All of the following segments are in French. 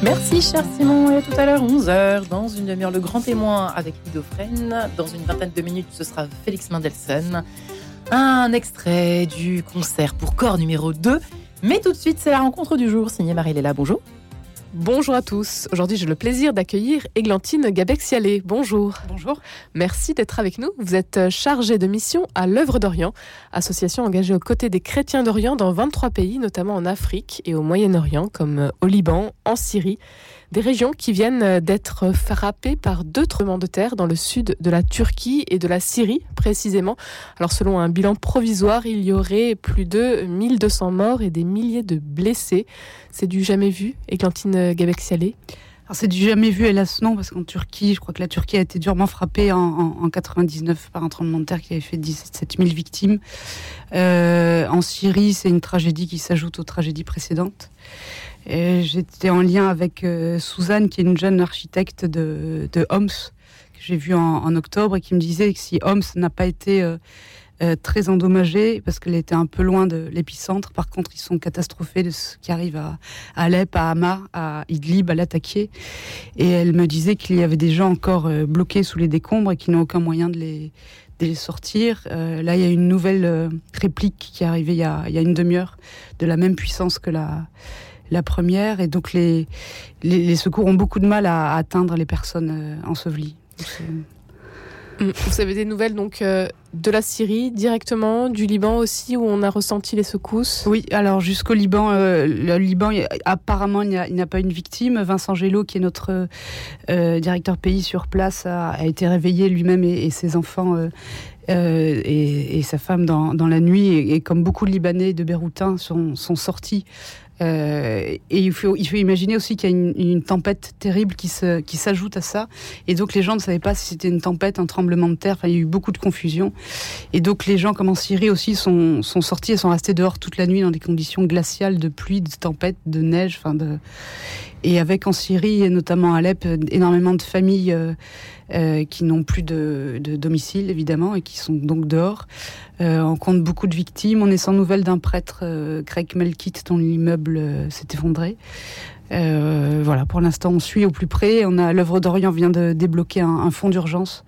Merci cher Simon et à tout à l'heure 11h dans une demi-heure le grand témoin avec Lido Fren. Dans une vingtaine de minutes ce sera Félix Mendelssohn. Un extrait du concert pour corps numéro 2. Mais tout de suite c'est la rencontre du jour signée Marie-Léla. Bonjour. Bonjour à tous. Aujourd'hui, j'ai le plaisir d'accueillir Églantine Gabec-Sialé. Bonjour. Bonjour. Merci d'être avec nous. Vous êtes chargée de mission à l'œuvre d'Orient, association engagée aux côtés des chrétiens d'Orient dans 23 pays, notamment en Afrique et au Moyen-Orient, comme au Liban, en Syrie des régions qui viennent d'être frappées par deux tremblements de terre dans le sud de la Turquie et de la Syrie précisément. Alors selon un bilan provisoire, il y aurait plus de 1200 morts et des milliers de blessés. C'est du jamais vu, Églantine Gabexialé c'est du jamais vu, hélas non, parce qu'en Turquie, je crois que la Turquie a été durement frappée en, en, 99 par un tremblement de terre qui avait fait 17 000 victimes. Euh, en Syrie, c'est une tragédie qui s'ajoute aux tragédies précédentes. J'étais en lien avec euh, Suzanne, qui est une jeune architecte de, Homs, que j'ai vue en, octobre, et qui me disait que si Homs n'a pas été euh, euh, très endommagée, parce qu'elle était un peu loin de l'épicentre, par contre, ils sont catastrophés de ce qui arrive à, Alep, à Hama, à Idlib, à l'attaquer. Et elle me disait qu'il y avait des gens encore bloqués sous les décombres et qui n'ont aucun moyen de les, sortir. là, il y a une nouvelle réplique qui est arrivée il y a une demi-heure, de la même puissance que la la première. Et donc les, les, secours ont beaucoup de mal à, atteindre les personnes euh, ensevelies. Mm. Vous avez des nouvelles donc euh, de la Syrie directement, du Liban aussi où on a ressenti les secousses? Oui, alors jusqu'au Liban, euh, le Liban apparemment il n'y a, pas une victime. Vincent Gélo, qui est notre directeur pays sur place, a, été réveillé lui-même et, ses enfants. et, sa femme dans, dans la nuit et, comme beaucoup de Libanais de Beyroutin sont, sont sortis euh, et il faut, imaginer aussi qu'il y a une, tempête terrible qui s'ajoute à ça. Et donc les gens ne savaient pas si c'était une tempête, un tremblement de terre. Enfin, il y a eu beaucoup de confusion. Et donc les gens, comme en Syrie aussi, sont, sont sortis et sont restés dehors toute la nuit dans des conditions glaciales de pluie, de tempête, de neige. Enfin, de... Et avec en Syrie, et notamment à Alep, énormément de familles euh, euh, qui n'ont plus de, domicile, évidemment, et qui sont donc dehors. Euh, on compte beaucoup de victimes. On est sans nouvelles d'un prêtre euh, grec Melkite dont l'immeuble euh, s'est effondré. voilà, pour l'instant, on suit au plus près. On a l'œuvre d'Orient vient de débloquer un, fonds d'urgence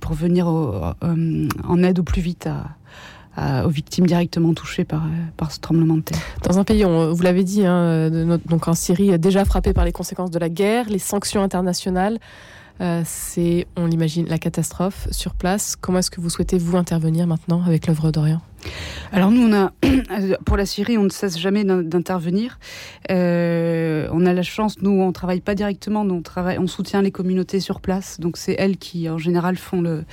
pour venir en aide au plus vite aux victimes directement touchées par, par ce tremblement de terre. Dans un pays, vous l'avez dit, hein, donc en Syrie, déjà frappé par les conséquences de la guerre, les sanctions internationales. Euh, c'est, on l'imagine, la catastrophe sur place. Comment est-ce que vous souhaitez vous intervenir maintenant avec l'œuvre d'Orient? Alors nous, on a pour la Syrie, on ne cesse jamais d'intervenir. Euh, on a la chance, nous, on travaille pas directement, on travaille, on soutient les communautés sur place. Donc c'est elles qui, en général, font le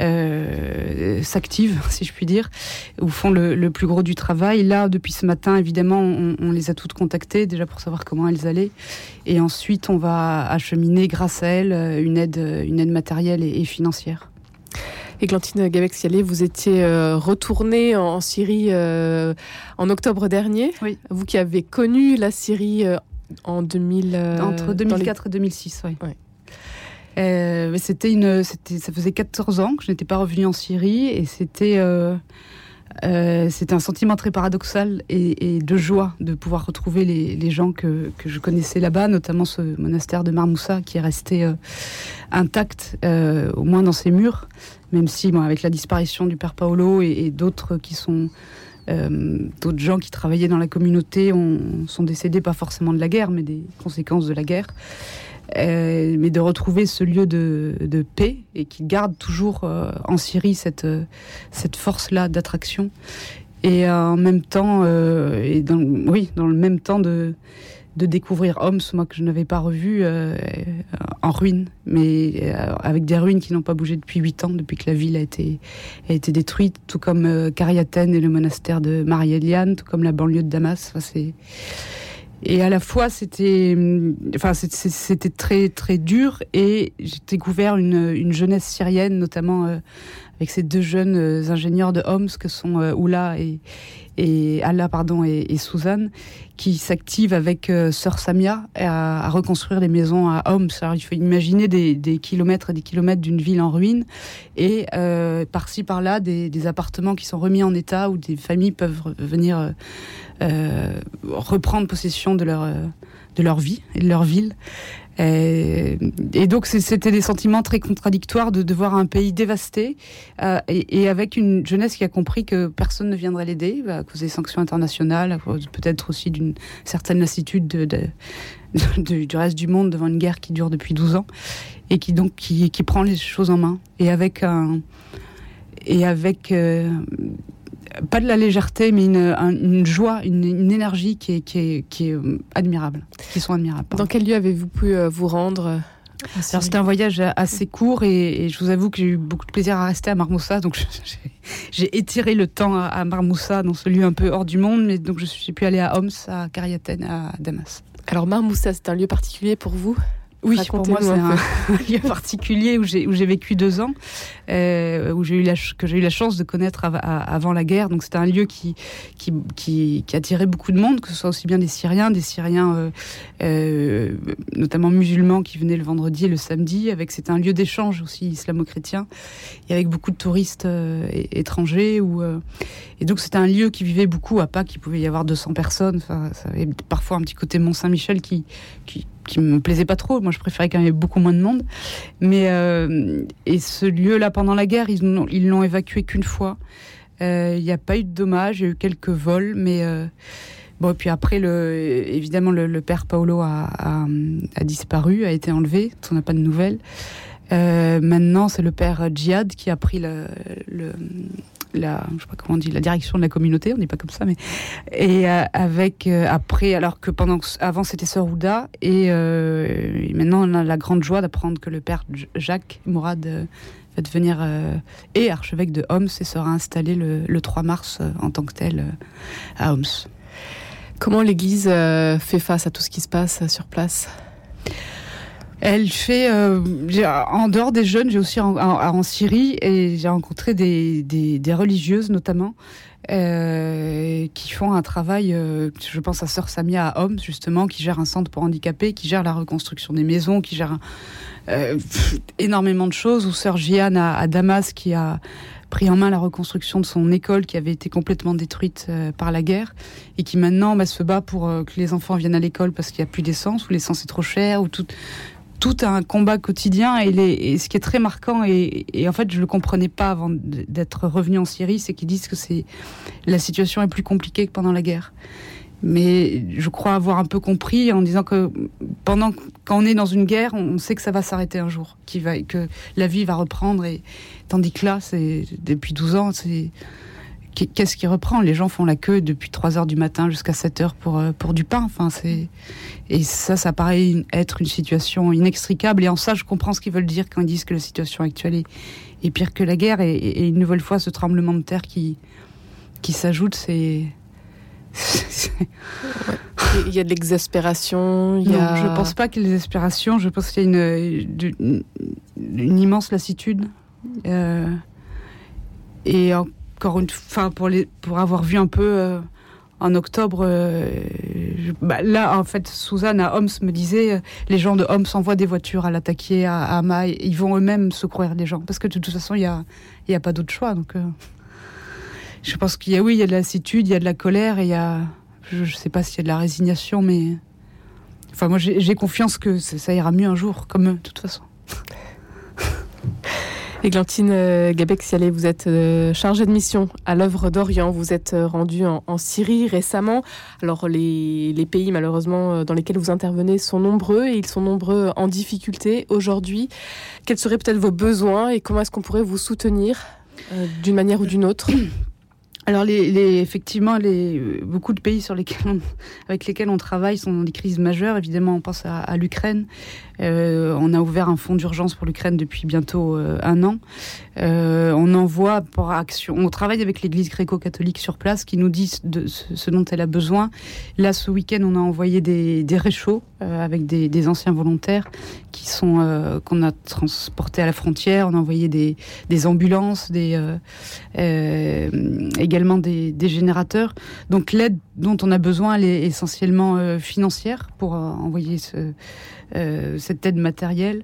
euh, s'activent, si je puis dire, ou font le, plus gros du travail. Là, depuis ce matin, évidemment, on, les a toutes contactées déjà pour savoir comment elles allaient, et ensuite on va acheminer, grâce à elles, une aide, une aide matérielle et financière. Églantine Gabec-Sialé, vous étiez euh, retournée en Syrie euh, en octobre dernier. Oui. Vous qui avez connu la Syrie euh, en 2000... Entre 2004 et 2006, oui. c'était une, c'était, ça faisait 14 ans que je n'étais pas revenue en Syrie et c'était, c'était un sentiment très paradoxal et, de joie de pouvoir retrouver les, les gens que, que, je connaissais là-bas, notamment ce monastère de Marmoussa qui est resté intact, au moins dans ses murs même si bon, avec la disparition du père Paolo et, d'autres qui sont euh, d'autres gens qui travaillaient dans la communauté ont, sont décédés pas forcément de la guerre, mais des conséquences de la guerre. Euh, mais de retrouver ce lieu de, paix et qui garde toujours euh, en Syrie cette, cette force-là d'attraction. Et en même temps, oui, dans le même temps de, de découvrir Homs, moi que je n'avais pas revu, euh, en ruine, mais euh, avec des ruines qui n'ont pas bougé depuis huit ans, depuis que la ville a été, a été détruite, tout comme euh, et le monastère de Marie-Eliane, tout comme la banlieue de Damas. Enfin. Et à la fois, c'était, enfin, c'était très très dur, et j'ai découvert une, une jeunesse syrienne, notamment euh, avec ces deux jeunes ingénieurs de Homs que sont Oula et, et Allah pardon et, Suzanne qui s'active avec euh, Sœur Samia à, reconstruire les maisons à Homs. Alors, il faut imaginer des, kilomètres et des kilomètres d'une ville en ruine et euh, par-ci par-là des, appartements qui sont remis en état où des familles peuvent venir euh, euh reprendre possession de leur de leur vie et de leur ville. Et, donc c'était des sentiments très contradictoires de, voir un pays dévasté euh, et, avec une jeunesse qui a compris que personne ne viendrait l'aider à cause des sanctions internationales, peut-être aussi d'une certaine lassitude de, de, de, du reste du monde devant une guerre qui dure depuis 12 ans et qui donc qui, qui prend les choses en main et avec un et avec euh, pas de la légèreté, mais une, une joie, une, une, énergie qui est, qui est, qui est admirable, qui sont admirables. Dans quel lieu avez-vous pu euh, vous rendre c'était un voyage assez court et, et je vous avoue que j'ai eu beaucoup de plaisir à rester à Marmoussa, donc j'ai étiré le temps à, à, Marmoussa, dans ce lieu un peu hors du monde, mais donc je suis pu aller à Homs, à Cariatène, à Damas. Alors Marmoussa, c'est un lieu particulier pour vous? Oui, pour moi, c'est un, lieu particulier où j'ai vécu deux ans, euh, où j'ai eu la que j'ai eu la chance de connaître av avant la guerre. Donc c'était un lieu qui qui, qui qui attirait beaucoup de monde, que ce soit aussi bien des Syriens, des Syriens euh, euh, notamment musulmans qui venaient le vendredi et le samedi. Avec c'était un lieu d'échange aussi islamo-chrétien et avec beaucoup de touristes étrangers. Où, et donc c'était un lieu qui vivait beaucoup à Pâques. Il pouvait y avoir 200 personnes. Enfin, ça avait parfois un petit côté Mont Saint-Michel qui qui qui me plaisait pas trop. Moi, je préférais quand il y avait beaucoup moins de monde. Mais euh, et ce lieu-là, pendant la guerre, ils l'ont évacué qu'une fois. Euh, il n'y a pas eu de dommages, il y a eu quelques vols, mais euh, bon. Et puis après, le, évidemment, le, père Paolo a, disparu, a été enlevé. On n'a pas de nouvelles. Maintenant, c'est le père Djihad qui a pris le la, je sais pas comment on dit, la direction de la communauté, on dit pas comme ça, mais et euh, avec euh, après, alors que pendant avant c'était Sœur Ouda et, euh, et, maintenant on a la grande joie d'apprendre que le père Jacques Mourad euh, va devenir euh, et archevêque de Homs et sera installé le, le 3 mars euh, en tant que tel à Homs. Comment l'Église fait face à tout ce qui se passe sur place? Elle fait, euh, en dehors des jeunes, j'ai aussi en, en, Syrie et j'ai rencontré des, religieuses notamment euh, qui font un travail, euh, je pense à Sœur Samia à Homs justement, qui gère un centre pour handicapés, qui gère la reconstruction des maisons, qui gère énormément de choses, ou Sœur Jiane à, Damas qui a pris en main la reconstruction de son école qui avait été complètement détruite par la guerre et qui maintenant bah, se bat pour que les enfants viennent à l'école parce qu'il n'y a plus d'essence ou l'essence est trop chère ou tout tout un combat quotidien et, les, ce qui est très marquant et, en fait je le comprenais pas avant d'être revenu en Syrie c'est qu'ils disent que c'est la situation est plus compliquée que pendant la guerre. Mais je crois avoir un peu compris en disant que pendant quand on est dans une guerre on sait que ça va s'arrêter un jour qui va que la vie va reprendre et tandis que là c'est depuis 12 ans c'est qu'est-ce qui reprend? Les gens font la queue depuis 3 heures du matin jusqu'à 7 heures pour, pour du pain. Enfin, c'est et ça, ça paraît être une situation inextricable. Et en ça, je comprends ce qu'ils veulent dire quand ils disent que la situation actuelle est, est pire que la guerre. Et, et, une nouvelle fois, ce tremblement de terre qui, qui s'ajoute, c'est. il y a de l'exaspération. Il y a... je pense pas qu'il y ait de l'exaspération. Je pense qu'il y a une, une, une, immense lassitude. Euh, et encore une fois, pour, les, pour avoir vu un peu. Euh, en octobre, euh, bah, là, en fait, Suzanne à Homs me disait, euh, les gens de Homs envoient des voitures à l'attaquer à, à ils vont eux-mêmes secourir les gens, parce que de toute façon, il n'y a, y a pas d'autre choix. Donc, je pense qu'il y a, oui, il y a de la lassitude, il y a de la colère, et il y a, je ne sais pas s'il y a de la résignation, mais, enfin, moi, j'ai confiance que ça ira mieux un jour, comme eux, de toute façon. Églantine euh, Gabec-Sialé, vous êtes euh, chargée de mission à l'œuvre d'Orient. Vous êtes euh, rendue en, Syrie récemment. Alors, les, pays, malheureusement, dans lesquels vous intervenez sont nombreux et ils sont nombreux en difficulté aujourd'hui. Quels seraient peut-être vos besoins et comment est-ce qu'on pourrait vous soutenir d'une manière ou d'une autre? Alors, effectivement, les, beaucoup de pays avec lesquels on travaille sont dans des crises majeures. Évidemment, on pense à, l'Ukraine. Euh, on a ouvert un fonds d'urgence pour l'Ukraine depuis bientôt euh, un an. Euh, on envoie pour action. On travaille avec l'Église gréco-catholique sur place qui nous dit ce, dont elle a besoin. Là, ce week-end, on a envoyé des réchauds avec des, anciens volontaires qui sont qu'on a transportés à la frontière. On a envoyé des, ambulances, des, également des, des, générateurs. Donc l'aide dont on a besoin, elle est essentiellement financière pour envoyer ce, euh, cette aide matérielle.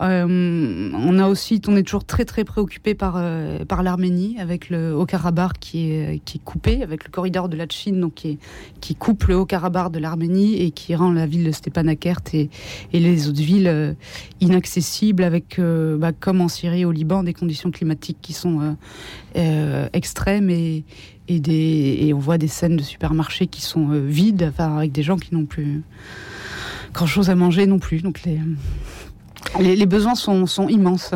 Euh, on a aussi, on est toujours très très préoccupé par euh, par l'Arménie avec le Haut-Karabakh qui est qui est coupé avec le corridor de la Chine donc qui qui coupe le Haut-Karabakh de l'Arménie et qui rend la ville de Stepanakert et, et les autres villes inaccessibles avec bah, comme en Syrie au Liban des conditions climatiques qui sont extrêmes et et, on voit des scènes de supermarchés qui sont vides, avec des gens qui n'ont plus grand chose à manger non plus. Donc les, les, besoins sont, sont immenses.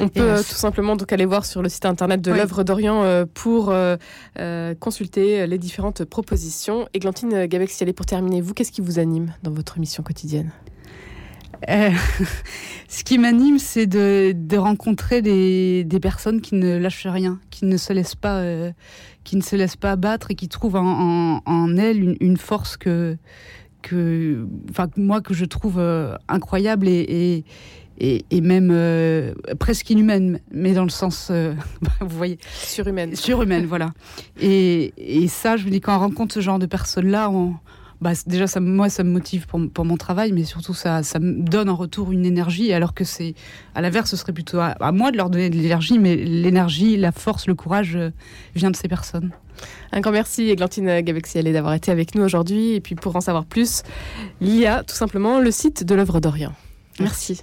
On peut euh, tout simplement donc aller voir sur le site internet de l'œuvre d'Orient euh, pour euh, consulter les différentes propositions. Églantine Gabex, pour terminer, vous, qu'est-ce qui vous anime dans votre mission quotidienne? Ce qui m'anime, c'est de, de, rencontrer des, des, personnes qui ne lâchent rien, qui ne se laissent pas, qui ne se laissent pas abattre et qui trouvent en, en, en elles une, une, force que que, enfin, moi que je trouve euh, incroyable et, et, et, même euh, presque inhumaine, mais dans le sens, euh, vous voyez, surhumaine. Surhumaine, voilà. Et, et, ça, je me dis quand on rencontre ce genre de personnes-là, on, bah, déjà ça, moi ça me motive pour, pour, mon travail, mais surtout ça, ça me donne en retour une énergie, alors que c'est à l'inverse, ce serait plutôt à, à, moi de leur donner de l'énergie, mais l'énergie, la force, le courage vient de ces personnes. Un grand merci Églantine Gabexiale d'avoir été avec nous aujourd'hui. Et puis pour en savoir plus, il y a tout simplement le site de l'œuvre d'Orient. Merci.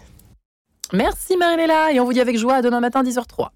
Merci Marie-Léla et on vous dit avec joie à demain matin 10h03.